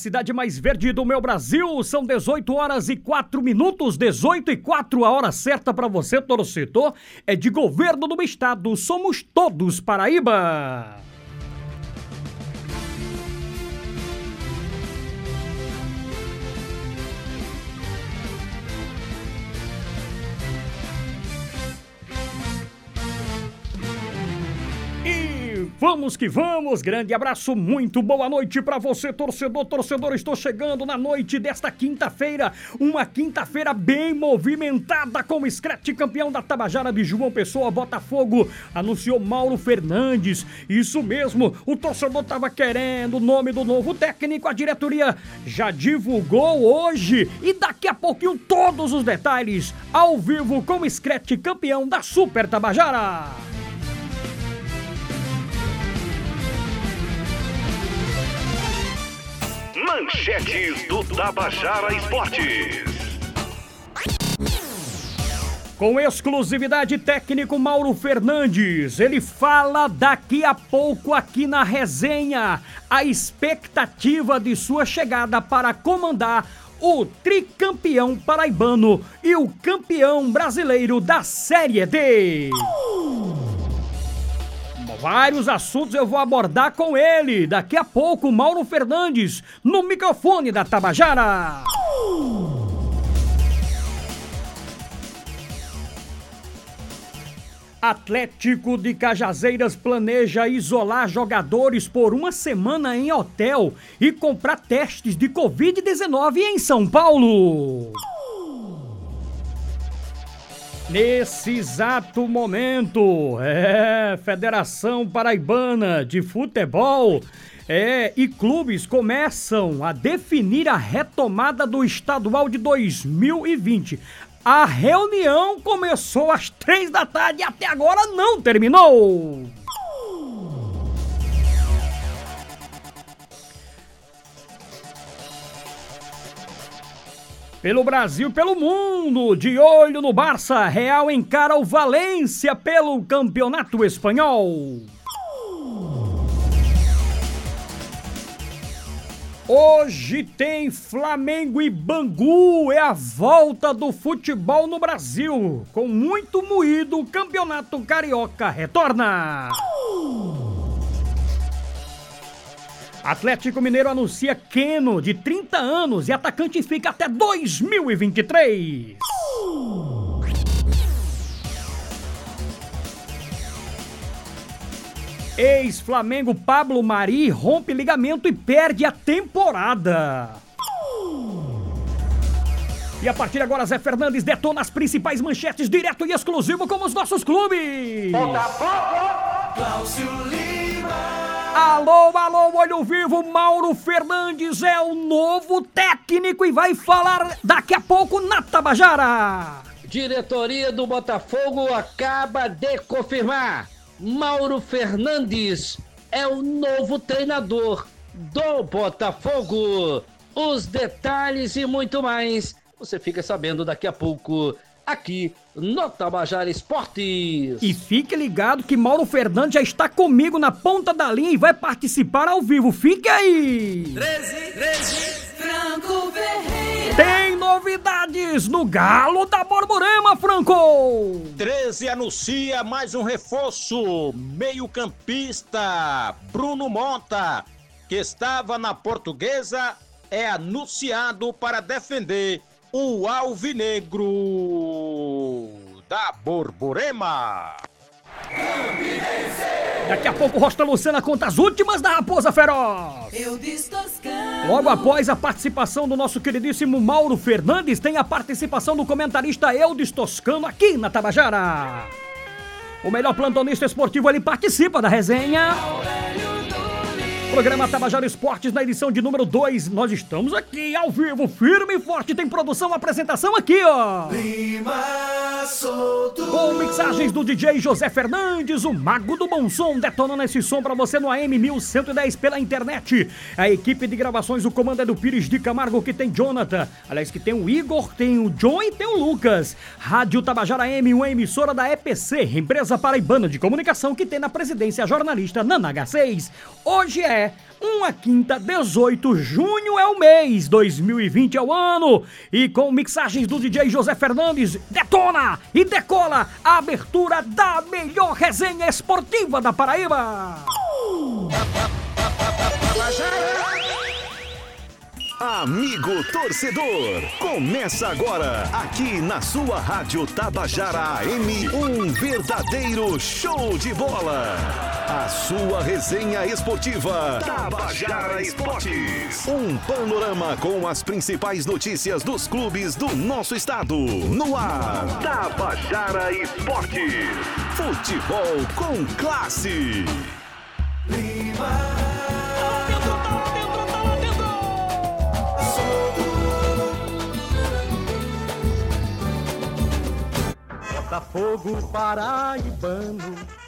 cidade mais verde do meu Brasil, são 18 horas e 4 minutos, 18 e 4, a hora certa para você, torcedor, é de governo do estado. Somos todos Paraíba! Vamos que vamos, grande abraço, muito boa noite pra você, torcedor, torcedor. Estou chegando na noite desta quinta-feira, uma quinta-feira bem movimentada com o Scratch campeão da Tabajara de João Pessoa, Botafogo, anunciou Mauro Fernandes. Isso mesmo, o torcedor tava querendo o nome do novo técnico, a diretoria já divulgou hoje e daqui a pouquinho todos os detalhes ao vivo com o Scratch campeão da Super Tabajara. Manchetes do Tabajara Esportes. Com exclusividade técnico Mauro Fernandes, ele fala daqui a pouco aqui na resenha a expectativa de sua chegada para comandar o tricampeão paraibano e o campeão brasileiro da Série D. Vários assuntos eu vou abordar com ele. Daqui a pouco, Mauro Fernandes, no microfone da Tabajara. Atlético de Cajazeiras planeja isolar jogadores por uma semana em hotel e comprar testes de Covid-19 em São Paulo. Nesse exato momento, é, Federação Paraibana de Futebol é, e clubes começam a definir a retomada do estadual de 2020. A reunião começou às três da tarde e até agora não terminou. Pelo Brasil, pelo mundo, de olho no Barça, Real encara o Valência pelo Campeonato Espanhol. Hoje tem Flamengo e Bangu, é a volta do futebol no Brasil. Com muito moído, o Campeonato Carioca retorna. Atlético Mineiro anuncia Keno, de 30 anos, e atacante fica até 2023. Ex-Flamengo Pablo Mari rompe ligamento e perde a temporada. E a partir de agora, Zé Fernandes detona as principais manchetes direto e exclusivo com os nossos clubes. Cláudio Lima. Alô, alô, olho vivo, Mauro Fernandes é o novo técnico e vai falar daqui a pouco na Tabajara. Diretoria do Botafogo acaba de confirmar. Mauro Fernandes é o novo treinador do Botafogo. Os detalhes e muito mais você fica sabendo daqui a pouco aqui no Tabajara Esportes. E fique ligado que Mauro Fernandes já está comigo na ponta da linha e vai participar ao vivo. Fique aí! 13, 13. Franco Ferreira. Tem novidades no Galo da Borborema, Franco! 13 anuncia mais um reforço. Meio-campista Bruno Monta, que estava na portuguesa, é anunciado para defender o Alvinegro da Borborema. Daqui a pouco, Rosta Lucena conta as últimas da Raposa Feroz. Eu Toscano. Logo após a participação do nosso queridíssimo Mauro Fernandes, tem a participação do comentarista Eudes Toscano aqui na Tabajara. O melhor plantonista esportivo, ele participa da resenha. Programa Tabajara Esportes na edição de número 2. Nós estamos aqui ao vivo, firme e forte. Tem produção, apresentação aqui, ó. Lima solto. Com mixagens do DJ José Fernandes, o mago do bom som, detonando esse som pra você no AM 1110 pela internet. A equipe de gravações, o comando é do Pires de Camargo, que tem Jonathan. Aliás, que tem o Igor, tem o John e tem o Lucas. Rádio Tabajara M, uma emissora da EPC, empresa paraibana de comunicação, que tem na presidência a jornalista Nana H6. Hoje é uma quinta, 18 junho é o mês, 2020 é o ano. E com mixagens do DJ José Fernandes, detona e decola a abertura da melhor resenha esportiva da Paraíba. Amigo torcedor, começa agora aqui na sua Rádio Tabajara AM um verdadeiro show de bola. A sua resenha esportiva Tabajara Esportes. Um panorama com as principais notícias dos clubes do nosso estado. No ar, Tabajara Esportes. Futebol com classe. Botafogo paraibano.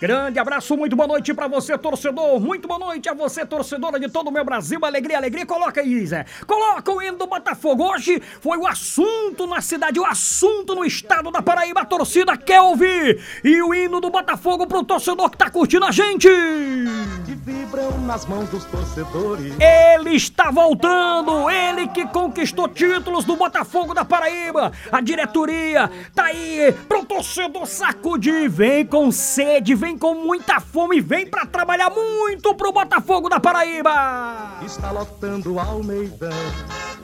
Grande abraço, muito boa noite pra você, torcedor. Muito boa noite a você, torcedora de todo o meu Brasil. Alegria, alegria. Coloca aí, Zé. Coloca o hino do Botafogo. Hoje foi o assunto na cidade, o assunto no estado da Paraíba. A torcida quer ouvir. E o hino do Botafogo pro torcedor que tá curtindo a gente. Que vibram nas mãos dos torcedores. Ele está voltando, ele que conquistou títulos do Botafogo da Paraíba. A diretoria tá aí pro torcedor sacudir. Vem com sede, vem com muita fome, vem pra trabalhar muito pro Botafogo da Paraíba. Está lotando o Almeidão.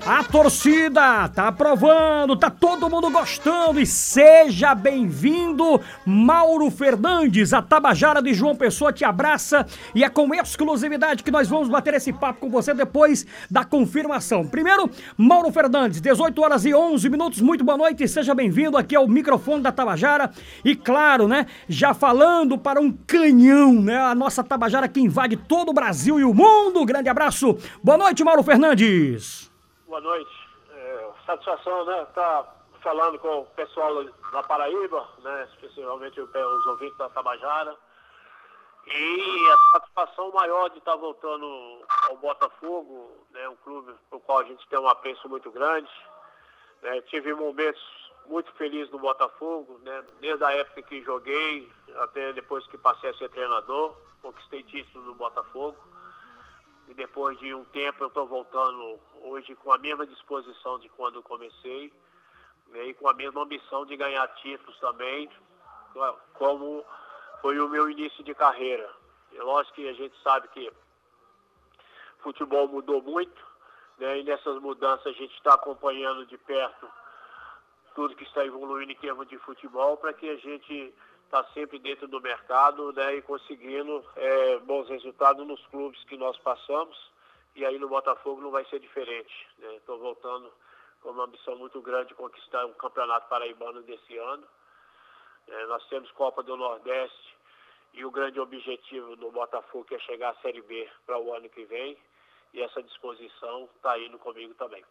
A torcida tá aprovando, tá todo mundo gostando e seja bem-vindo, Mauro Fernandes, a Tabajara de João Pessoa te abraça e é com exclusividade que nós vamos bater esse papo com você depois da confirmação. Primeiro, Mauro Fernandes, 18 horas e 11 minutos, muito boa noite, seja bem-vindo aqui ao microfone da Tabajara e claro, né, já falando para um canhão, né, a nossa Tabajara que invade todo o Brasil e o mundo. Grande abraço, boa noite, Mauro Fernandes. Boa noite. É, satisfação, né? Tá falando com o pessoal da Paraíba, né? Especialmente o- os ouvintes da Tabajara. E a satisfação maior de estar voltando ao Botafogo, né? Um clube pro qual a gente tem um apreço muito grande. né? Tive momentos muito felizes no Botafogo, né? Desde a época que joguei até depois que passei a ser treinador, conquistei título no Botafogo. E depois de um tempo eu estou voltando hoje com a mesma disposição de quando eu comecei né, e com a mesma ambição de ganhar títulos também, como foi o meu início de carreira. É lógico que a gente sabe que futebol mudou muito, né, e nessas mudanças a gente está acompanhando de perto tudo que está evoluindo em termos de futebol para que a gente está sempre dentro do mercado né, e conseguindo é, bons resultados nos clubes que nós passamos. E aí no Botafogo não vai ser diferente. Estou voltando com uma ambição muito grande de conquistar o Campeonato Paraibano desse ano. É, nós temos Copa do Nordeste e o grande objetivo do Botafogo é chegar à Série B para o ano que vem. E essa disposição está indo comigo também.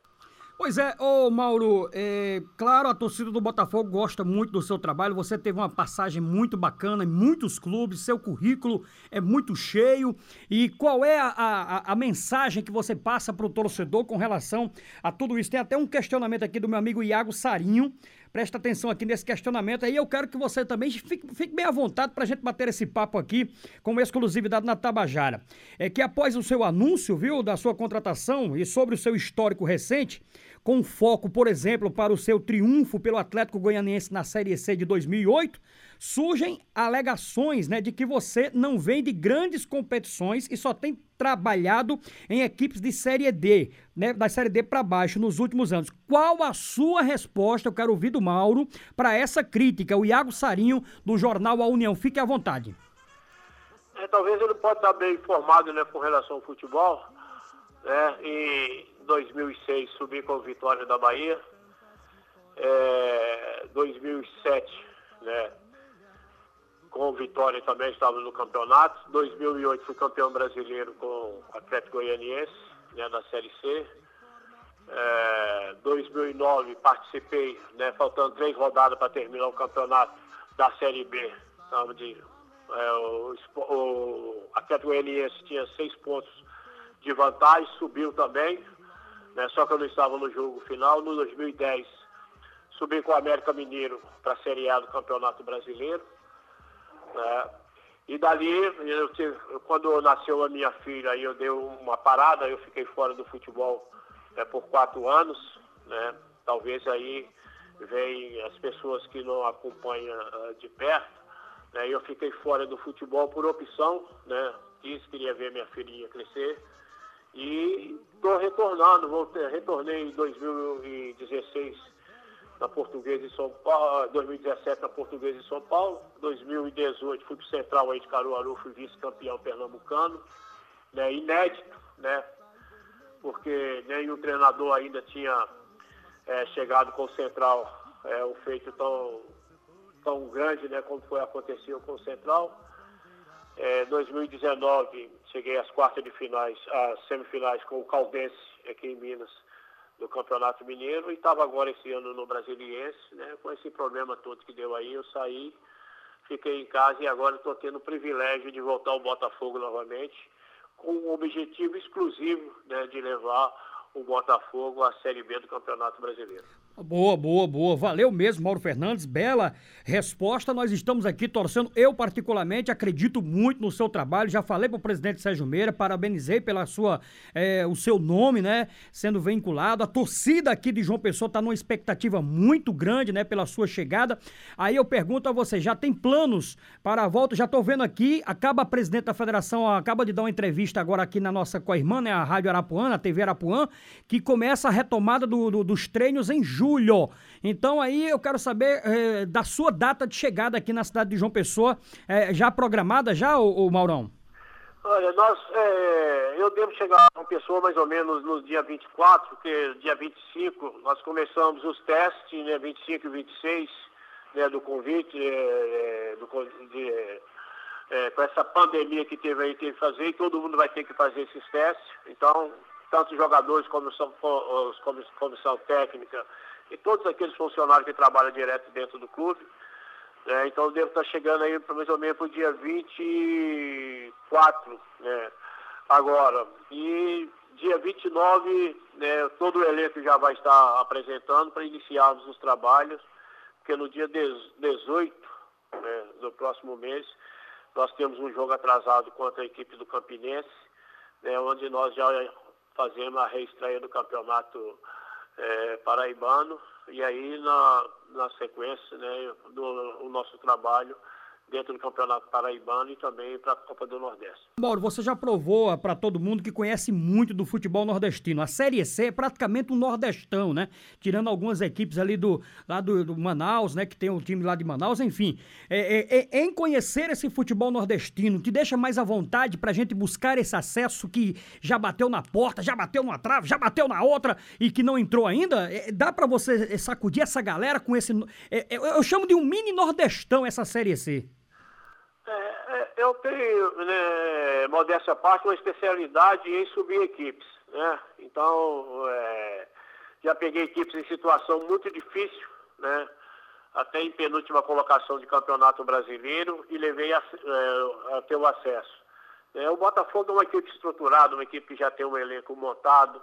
Pois é, ô Mauro, é, claro, a torcida do Botafogo gosta muito do seu trabalho. Você teve uma passagem muito bacana em muitos clubes, seu currículo é muito cheio. E qual é a, a, a mensagem que você passa para o torcedor com relação a tudo isso? Tem até um questionamento aqui do meu amigo Iago Sarinho. Presta atenção aqui nesse questionamento aí. Eu quero que você também fique, fique bem à vontade para a gente bater esse papo aqui com exclusividade na Tabajara. É que após o seu anúncio, viu, da sua contratação e sobre o seu histórico recente, com foco, por exemplo, para o seu triunfo pelo Atlético Goianiense na Série C de 2008, surgem alegações né, de que você não vem de grandes competições e só tem trabalhado em equipes de Série D, né, da Série D para baixo nos últimos anos. Qual a sua resposta? Eu quero ouvir do Mauro para essa crítica. O Iago Sarinho, do jornal A União. Fique à vontade. É, talvez ele pode estar bem informado né, com relação ao futebol. Né? Em 2006 subi com a Vitória da Bahia. É, 2007, né? Com Vitória também estava no campeonato. 2008 fui campeão brasileiro com Atlético Goianiense, né, da Série C. É, 2009 participei, né, faltando três rodadas para terminar o campeonato da Série B. Tava de, é, o, o Atlético Goianiense tinha seis pontos de vantagem, subiu também, né, só que eu não estava no jogo final. No 2010 subi com o América Mineiro para a Série A do Campeonato Brasileiro. Né? E dali, eu tive, quando nasceu a minha filha, aí eu dei uma parada, eu fiquei fora do futebol né, por quatro anos. Né? Talvez aí vem as pessoas que não acompanham uh, de perto. Né? Eu fiquei fora do futebol por opção, né? quis, queria ver minha filhinha crescer. E estou retornando, voltei, retornei em 2016 na Portuguesa em São Paulo, 2017 na Portuguesa em São Paulo, 2018 fui para o Central aí de Caruaru, fui vice-campeão pernambucano, né, inédito, né, porque nenhum treinador ainda tinha é, chegado com o Central é, um feito tão, tão grande, né, como foi aconteceu com o Central. É, 2019 cheguei às quartas de finais, às semifinais com o Caldense aqui em Minas do Campeonato Mineiro e estava agora esse ano no Brasiliense, né? Com esse problema todo que deu aí, eu saí, fiquei em casa e agora estou tendo o privilégio de voltar ao Botafogo novamente, com o objetivo exclusivo né, de levar o Botafogo à Série B do Campeonato Brasileiro. Boa, boa, boa. Valeu mesmo, Mauro Fernandes. Bela resposta. Nós estamos aqui torcendo. Eu, particularmente, acredito muito no seu trabalho. Já falei para o presidente Sérgio Meira, parabenizei pela sua, é, o seu nome, né? Sendo vinculado. A torcida aqui de João Pessoa está numa expectativa muito grande, né? Pela sua chegada. Aí eu pergunto a você: já tem planos para a volta? Já estou vendo aqui. Acaba a presidente da federação, acaba de dar uma entrevista agora aqui na nossa co-irmã, né? A Rádio Arapuã, a TV Arapuã, que começa a retomada do, do, dos treinos em julho julho. Então aí eu quero saber é, da sua data de chegada aqui na cidade de João Pessoa, é, já programada já, o, Maurão? Olha, nós, é, eu devo chegar a João Pessoa mais ou menos no dia 24, porque dia 25 nós começamos os testes, né, 25 e 26, né, do convite, é, do, de, é, com essa pandemia que teve aí, teve que fazer, e todo mundo vai ter que fazer esses testes. Então, tanto os jogadores como os comissão técnica, e todos aqueles funcionários que trabalham direto dentro do clube. Né? Então devo estar chegando aí mais ou menos para o dia 24, né? Agora. E dia 29, né, todo o elenco já vai estar apresentando para iniciarmos os trabalhos, porque no dia 18 né, do próximo mês, nós temos um jogo atrasado contra a equipe do Campinense, né, onde nós já fazemos a reestreia do campeonato é, paraibano, e aí na, na sequência né, do o nosso trabalho dentro do Campeonato Paraibano e também para a Copa do Nordeste. Mauro, você já provou para todo mundo que conhece muito do futebol nordestino. A Série C é praticamente um nordestão, né? Tirando algumas equipes ali do, lá do, do Manaus, né? Que tem um time lá de Manaus, enfim. É, é, é, em conhecer esse futebol nordestino, te deixa mais à vontade para a gente buscar esse acesso que já bateu na porta, já bateu numa trave, já bateu na outra e que não entrou ainda? É, dá para você sacudir essa galera com esse... É, é, eu chamo de um mini nordestão essa Série C. É, eu tenho, né, modéstia à parte, uma especialidade em subir equipes. Né? Então, é, já peguei equipes em situação muito difícil, né? até em penúltima colocação de campeonato brasileiro e levei a, é, a ter o acesso. É, o Botafogo é uma equipe estruturada, uma equipe que já tem um elenco montado,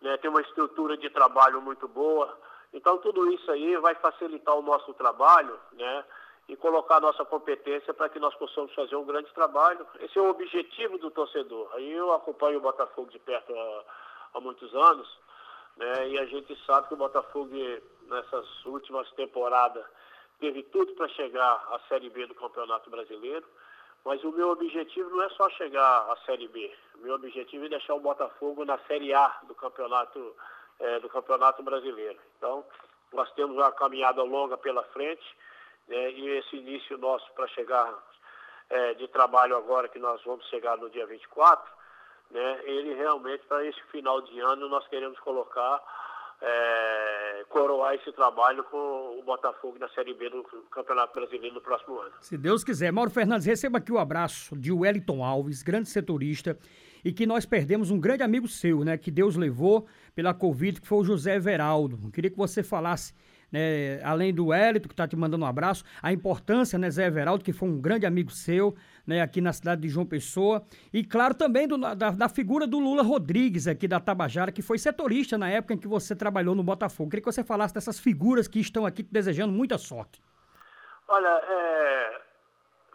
né, tem uma estrutura de trabalho muito boa. Então tudo isso aí vai facilitar o nosso trabalho, né? E colocar nossa competência para que nós possamos fazer um grande trabalho. Esse é o objetivo do torcedor. Aí eu acompanho o Botafogo de perto há, há muitos anos, né? e a gente sabe que o Botafogo, nessas últimas temporadas, teve tudo para chegar à Série B do Campeonato Brasileiro. Mas o meu objetivo não é só chegar à Série B. O meu objetivo é deixar o Botafogo na Série A do Campeonato, é, do campeonato Brasileiro. Então, nós temos uma caminhada longa pela frente né, e esse início nosso para chegar é, de trabalho agora, que nós vamos chegar no dia 24, né, ele realmente, para esse final de ano, nós queremos colocar é, coroar esse trabalho com o Botafogo na Série B do Campeonato Brasileiro no próximo ano. Se Deus quiser. Mauro Fernandes, receba aqui o abraço de Wellington Alves, grande setorista, e que nós perdemos um grande amigo seu, né? Que Deus levou pela Covid, que foi o José Everaldo. Eu queria que você falasse né, além do Hélito, que está te mandando um abraço, a importância, né, Zé Everaldo, que foi um grande amigo seu, né, aqui na cidade de João Pessoa, e claro também do, da, da, figura do Lula Rodrigues, aqui da Tabajara, que foi setorista na época em que você trabalhou no Botafogo. Queria que você falasse dessas figuras que estão aqui te desejando muita sorte. Olha, é,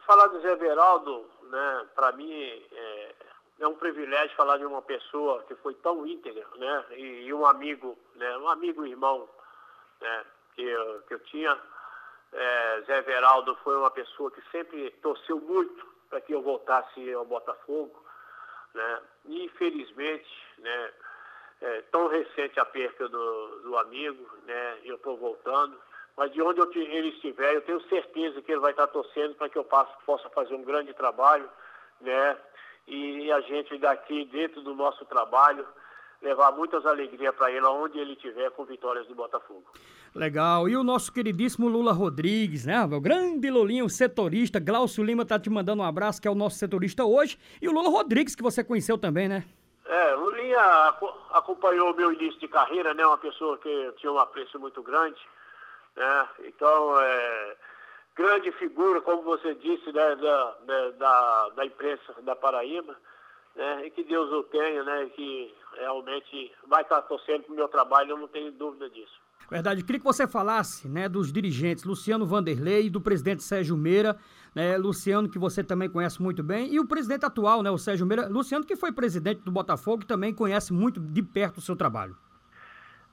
falar do Zé Everaldo, né, para mim, é, é um privilégio falar de uma pessoa que foi tão íntegra, né, e, e um amigo, né, um amigo irmão, né, que eu, que eu tinha. É, Zé Veraldo foi uma pessoa que sempre torceu muito para que eu voltasse ao Botafogo. Né? E, infelizmente, né, é, tão recente a perca do, do amigo, né, eu estou voltando. Mas de onde eu, ele estiver, eu tenho certeza que ele vai estar torcendo para que eu passe, possa fazer um grande trabalho, né? E a gente daqui, dentro do nosso trabalho, levar muitas alegrias para ele, onde ele estiver, com vitórias do Botafogo. Legal. E o nosso queridíssimo Lula Rodrigues, né? O grande Lulinho, setorista. Glaucio Lima tá te mandando um abraço, que é o nosso setorista hoje. E o Lula Rodrigues, que você conheceu também, né? É, o Lulinha acompanhou o meu início de carreira, né? Uma pessoa que tinha um apreço muito grande, né? Então, é, grande figura, como você disse, né? Da, da, da imprensa da Paraíba, né? E que Deus o tenha, né? Que realmente vai estar torcendo pro meu trabalho, eu não tenho dúvida disso. Verdade. Queria que você falasse né, dos dirigentes Luciano Vanderlei e do presidente Sérgio Meira. Né, Luciano, que você também conhece muito bem, e o presidente atual, né, o Sérgio Meira. Luciano, que foi presidente do Botafogo, também conhece muito de perto o seu trabalho.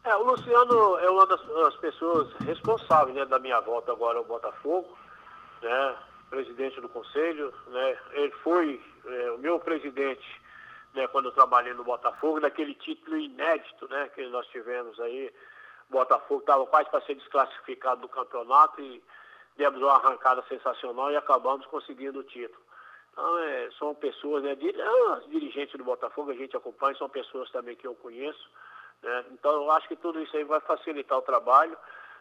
É, o Luciano é uma das, das pessoas responsáveis né, da minha volta agora ao Botafogo, né, presidente do conselho. Né, ele foi é, o meu presidente né, quando eu trabalhei no Botafogo, naquele título inédito né, que nós tivemos aí Botafogo estava quase para ser desclassificado do campeonato e demos uma arrancada sensacional e acabamos conseguindo o título. Então, é, são pessoas, né, os dirigentes do Botafogo, a gente acompanha, são pessoas também que eu conheço. Né? Então, eu acho que tudo isso aí vai facilitar o trabalho.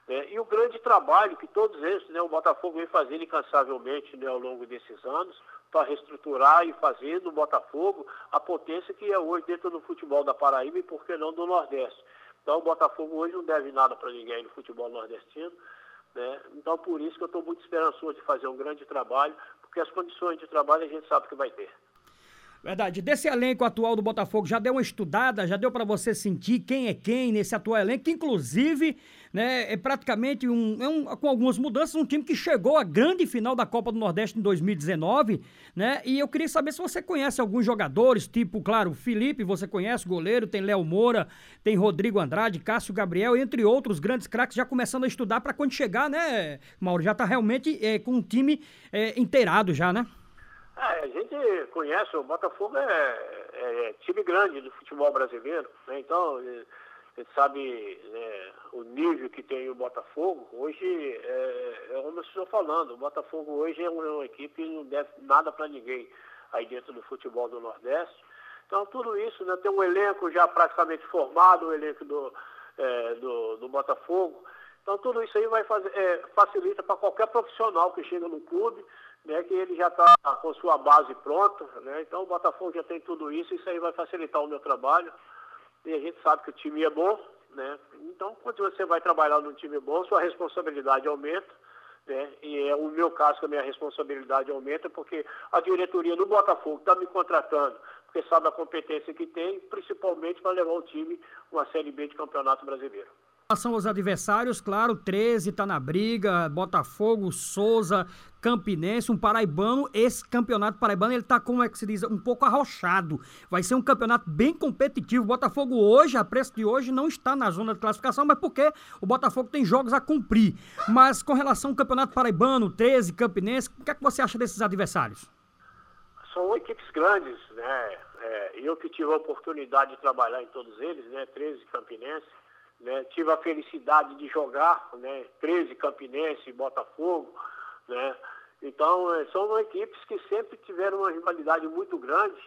Né? E o grande trabalho que todos eles, né, o Botafogo vem fazendo incansavelmente né, ao longo desses anos, para reestruturar e fazer do Botafogo a potência que é hoje dentro do futebol da Paraíba e, por que não, do Nordeste. Então o Botafogo hoje não deve nada para ninguém no futebol nordestino. Né? Então por isso que eu estou muito esperançoso de fazer um grande trabalho, porque as condições de trabalho a gente sabe que vai ter. Verdade. Desse elenco atual do Botafogo, já deu uma estudada, já deu para você sentir quem é quem nesse atual elenco, que inclusive, né, é praticamente um, é um, com algumas mudanças, um time que chegou à grande final da Copa do Nordeste em 2019, né? E eu queria saber se você conhece alguns jogadores, tipo, claro, Felipe, você conhece, goleiro, tem Léo Moura, tem Rodrigo Andrade, Cássio Gabriel, entre outros grandes craques, já começando a estudar para quando chegar, né, Mauro? Já tá realmente é, com um time é, inteirado já, né? É, a gente conhece, o Botafogo é, é, é time grande do futebol brasileiro, né? então gente sabe né, o nível que tem o Botafogo. Hoje, é, é como eu estou falando, o Botafogo hoje é uma, uma equipe que não deve nada para ninguém aí dentro do futebol do Nordeste. Então tudo isso, né, tem um elenco já praticamente formado, o elenco do, é, do, do Botafogo. Então tudo isso aí vai fazer, é, facilita para qualquer profissional que chega no clube né, que ele já está com sua base pronta, né, então o Botafogo já tem tudo isso, isso aí vai facilitar o meu trabalho, e a gente sabe que o time é bom, né, então quando você vai trabalhar num time bom, sua responsabilidade aumenta, né, e é o meu caso que a minha responsabilidade aumenta, porque a diretoria do Botafogo está me contratando, porque sabe a competência que tem, principalmente para levar o time uma Série B de Campeonato Brasileiro relação aos adversários, claro, 13 tá na briga, Botafogo, Souza, Campinense, um paraibano, esse campeonato paraibano, ele tá, como é que se diz, um pouco arrochado. Vai ser um campeonato bem competitivo. Botafogo hoje, a preço de hoje, não está na zona de classificação, mas porque o Botafogo tem jogos a cumprir. Mas com relação ao campeonato paraibano, 13, Campinense, o que é que você acha desses adversários? São equipes grandes, né? É, eu que tive a oportunidade de trabalhar em todos eles, né? 13 Campinense né? Tive a felicidade de jogar, né? 13 Campinense, Botafogo, né? Então, é, são equipes que sempre tiveram uma rivalidade muito grande,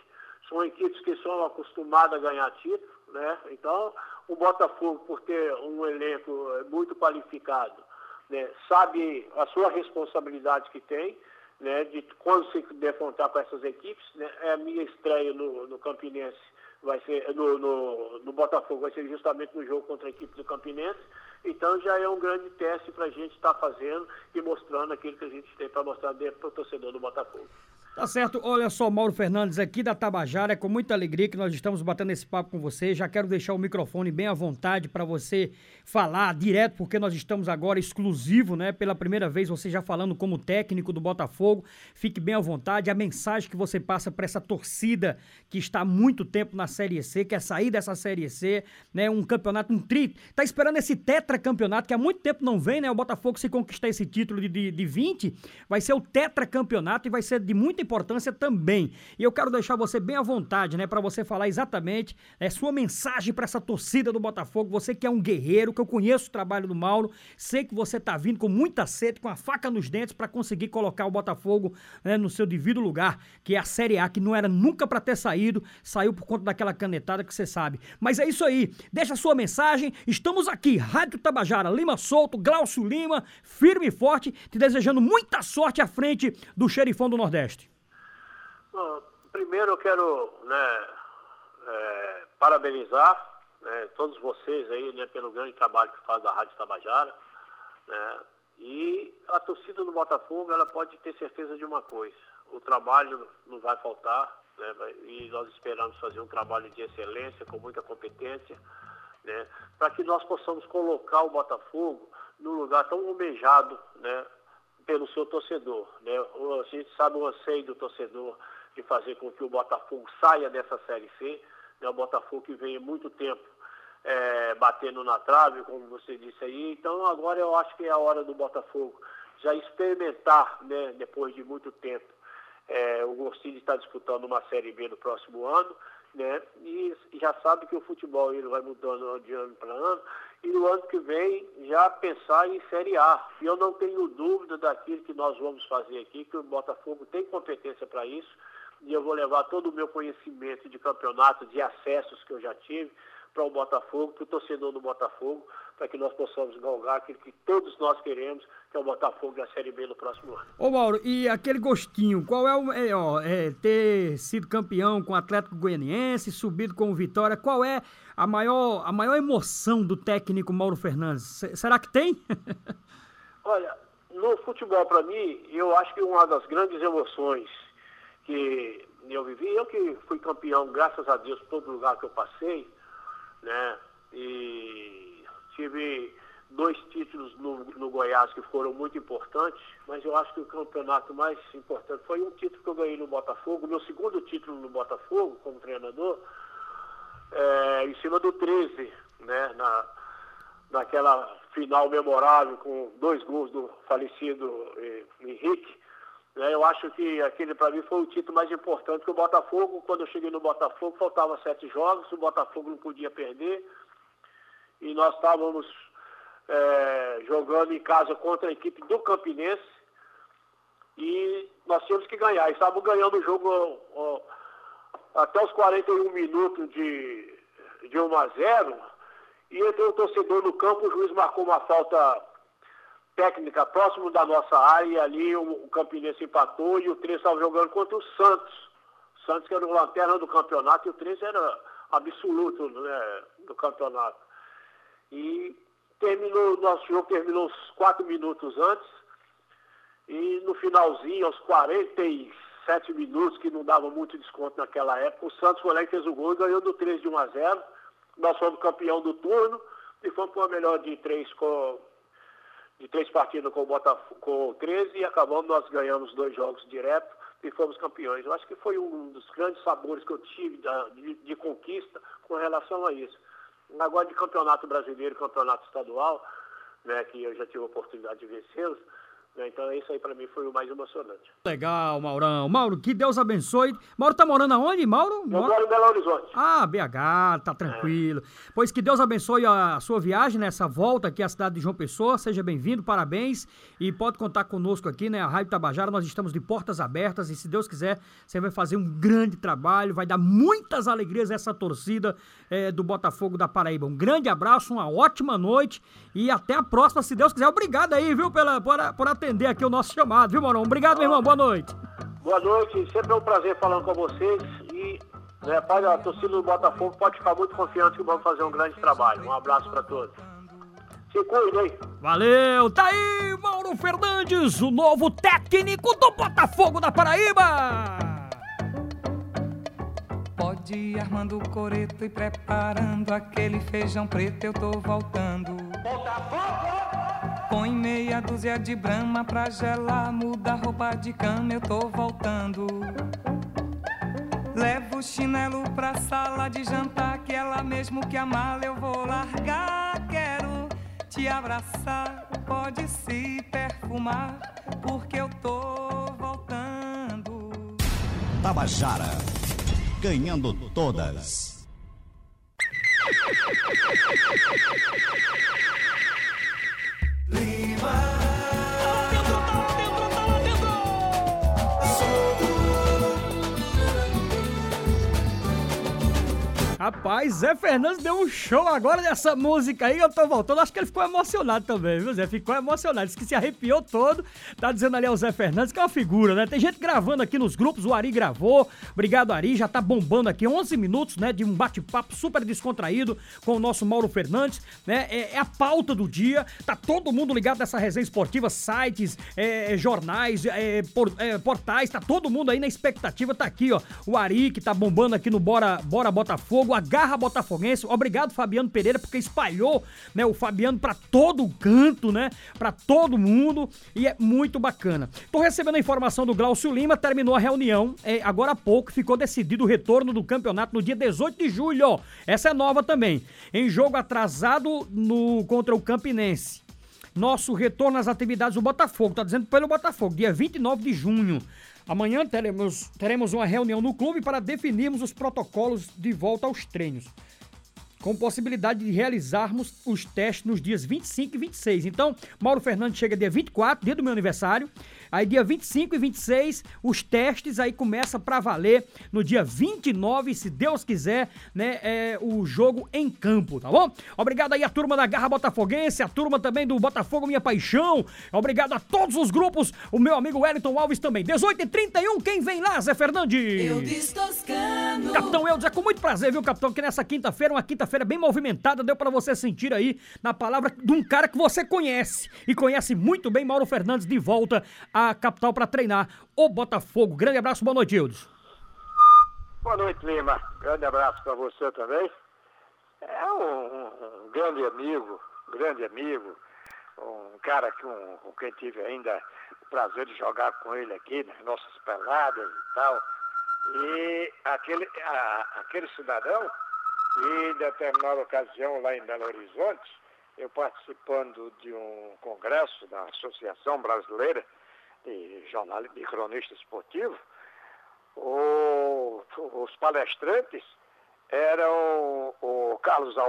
são equipes que são acostumadas a ganhar título, né? Então, o Botafogo, por ter um elenco eh, muito qualificado, né, sabe a sua responsabilidade que tem, né, de quando se defrontar com essas equipes, né, é a minha estreia no, no Campinense, vai ser no, no, no, Botafogo, vai ser justamente no jogo contra a equipe do Campinense. Então já é um grande teste para a gente estar tá fazendo e mostrando aquilo que a gente tem para mostrar para o torcedor do Botafogo. Tá certo, olha só, Mauro Fernandes aqui da Tabajara, é com muita alegria que nós estamos batendo esse papo com você. Já quero deixar o microfone bem à vontade para você falar direto, porque nós estamos agora exclusivo, né? Pela primeira vez você já falando como técnico do Botafogo. Fique bem à vontade. A mensagem que você passa para essa torcida que está há muito tempo na Série C, quer sair dessa Série C, né? Um campeonato, um tri. Tá esperando esse tetracampeonato que há muito tempo não vem, né? O Botafogo se conquistar esse título de, de, de 20, vai ser o tetracampeonato e vai ser de muita importância também. E eu quero deixar você bem à vontade, né, para você falar exatamente é, sua mensagem para essa torcida do Botafogo. Você que é um guerreiro, que eu conheço o trabalho do Mauro, sei que você tá vindo com muita sede, com a faca nos dentes para conseguir colocar o Botafogo né, no seu devido lugar, que é a Série A, que não era nunca para ter saído, saiu por conta daquela canetada que você sabe. Mas é isso aí, deixa a sua mensagem. Estamos aqui, Rádio Tabajara, Lima Solto, Glaucio Lima, firme e forte, te desejando muita sorte à frente do xerifão do Nordeste. Primeiro eu quero né, é, parabenizar né, todos vocês aí né, pelo grande trabalho que faz a Rádio Tabajara. Né, e a torcida do Botafogo ela pode ter certeza de uma coisa, o trabalho não vai faltar, né, e nós esperamos fazer um trabalho de excelência, com muita competência, né, para que nós possamos colocar o Botafogo num lugar tão almejado né, pelo seu torcedor. Né? A gente sabe o anseio do torcedor de fazer com que o Botafogo saia dessa Série C. Né? O Botafogo que vem muito tempo é, batendo na trave, como você disse aí. Então agora eu acho que é a hora do Botafogo já experimentar, né, depois de muito tempo. É, o Gostinho está disputando uma Série B no próximo ano, né? E já sabe que o futebol ele vai mudando de ano para ano. E no ano que vem já pensar em Série A. E eu não tenho dúvida daquilo que nós vamos fazer aqui, que o Botafogo tem competência para isso e eu vou levar todo o meu conhecimento de campeonato, de acessos que eu já tive para o Botafogo, para o torcedor do Botafogo, para que nós possamos galgar aquilo que todos nós queremos, que é o Botafogo da Série B no próximo ano. Ô Mauro, e aquele gostinho, qual é o ó, é, ter sido campeão com o Atlético Goianiense, subido com o Vitória, qual é a maior, a maior emoção do técnico Mauro Fernandes? C será que tem? Olha, no futebol para mim, eu acho que uma das grandes emoções que eu vivi. Eu que fui campeão, graças a Deus, todo lugar que eu passei, né? E tive dois títulos no, no Goiás que foram muito importantes, mas eu acho que o campeonato mais importante foi um título que eu ganhei no Botafogo, meu segundo título no Botafogo como treinador, é, em cima do 13, né? Na, naquela final memorável com dois gols do falecido eh, Henrique. Né? Eu acho que aquele para mim foi o título mais importante, que o Botafogo, quando eu cheguei no Botafogo, faltava sete jogos, o Botafogo não podia perder. E nós estávamos é, jogando em casa contra a equipe do Campinense e nós tínhamos que ganhar. Estávamos ganhando o jogo ó, até os 41 minutos de, de 1 a 0 e entrou o torcedor no campo, o juiz marcou uma falta técnica próximo da nossa área e ali o, o Campinense empatou e o 13 estava jogando contra o Santos. O Santos que era o lanterna do campeonato e o 13 era absoluto né, do campeonato. E terminou, nosso jogo terminou uns 4 minutos antes e no finalzinho, aos 47 minutos, que não dava muito desconto naquela época, o Santos foi lá e fez o gol e ganhou do 13 de 1 a 0. Nós fomos campeão do turno e fomos para a melhor de três com de três partidas com o Botafogo, com 13 e acabamos, nós ganhamos dois jogos direto e fomos campeões. Eu acho que foi um dos grandes sabores que eu tive da, de, de, conquista com relação a isso. Agora de campeonato brasileiro, campeonato estadual, né, que eu já tive a oportunidade de vencê-los? Então isso aí para mim foi o mais emocionante. Legal, Maurão. Mauro, que Deus abençoe. Mauro tá morando aonde, Mauro? Eu moro em Belo Horizonte. Ah, BH, tá tranquilo. Pois que Deus abençoe a sua viagem nessa volta aqui à cidade de João Pessoa. Seja bem-vindo, parabéns. E pode contar conosco aqui, né? A Rádio Tabajara, nós estamos de portas abertas e se Deus quiser, você vai fazer um grande trabalho, vai dar muitas alegrias a essa torcida eh, do Botafogo da Paraíba. Um grande abraço, uma ótima noite e até a próxima, se Deus quiser. Obrigado aí, viu, pela, por, por atender aqui o nosso chamado, viu, Maurão? Obrigado, meu irmão. Boa noite. Boa noite, sempre é um prazer falando com vocês e né, pode, a torcida do Botafogo pode ficar muito confiante que vamos fazer um grande trabalho. Um abraço para todos. Se cuidem. Valeu, tá aí, Mauro Fernandes, o novo técnico do Botafogo da Paraíba. Pode ir armando o coreto e preparando aquele feijão preto, eu tô voltando. Põe meia dúzia de brama pra gelar, muda a roupa de cama, eu tô voltando. Levo o chinelo pra sala de jantar, que ela mesmo que a mala eu vou largar. Quero te abraçar, pode se perfumar, porque eu tô voltando. Tabajara, ganhando todas. my Rapaz, Zé Fernandes deu um show agora dessa música aí, eu tô voltando. Acho que ele ficou emocionado também, viu, Zé? Ficou emocionado. Disse que se arrepiou todo. Tá dizendo ali ao Zé Fernandes que é uma figura, né? Tem gente gravando aqui nos grupos, o Ari gravou. Obrigado, Ari. Já tá bombando aqui 11 minutos, né? De um bate-papo super descontraído com o nosso Mauro Fernandes, né? É, é a pauta do dia. Tá todo mundo ligado nessa resenha esportiva, sites, é, jornais, é, por- é, portais. Tá todo mundo aí na expectativa. Tá aqui, ó. O Ari que tá bombando aqui no Bora, Bora Botafogo. A Garra Botafoguense. Obrigado, Fabiano Pereira, porque espalhou, né, o Fabiano pra todo o canto, né? Pra todo mundo. E é muito bacana. Tô recebendo a informação do Glaucio Lima. Terminou a reunião. É, agora há pouco ficou decidido o retorno do campeonato no dia 18 de julho. Essa é nova também. Em jogo atrasado no contra o Campinense nosso retorno às atividades do Botafogo. Tá dizendo pelo Botafogo, dia 29 de junho. Amanhã teremos, teremos uma reunião no clube para definirmos os protocolos de volta aos treinos. Com possibilidade de realizarmos os testes nos dias 25 e 26. Então, Mauro Fernandes chega dia 24, dia do meu aniversário. Aí, dia 25 e 26, os testes aí começa pra valer no dia 29, se Deus quiser, né? É, o jogo em campo, tá bom? Obrigado aí a turma da Garra Botafoguense, a turma também do Botafogo Minha Paixão. Obrigado a todos os grupos, o meu amigo Wellington Alves também. 18 e 31, quem vem lá, Zé Fernandes? Eudes Toscano. Capitão Eudes, é com muito prazer, viu, Capitão? Que nessa quinta-feira, uma quinta-feira bem movimentada, deu pra você sentir aí na palavra de um cara que você conhece e conhece muito bem, Mauro Fernandes, de volta à capital pra treinar o Botafogo. Grande abraço, boa noite, Eudes. Boa noite, Lima. Grande abraço para você também. É um, um- um grande amigo, grande amigo, um cara com, com quem tive ainda o prazer de jogar com ele aqui nas nossas peladas e tal. E aquele, a- aquele cidadão, e em determinada ocasião lá em Belo Horizonte, eu participando de um congresso da Associação Brasileira de Jornalismo de Cronista Esportivo, o- os palestrantes eram o Carlos Alberto.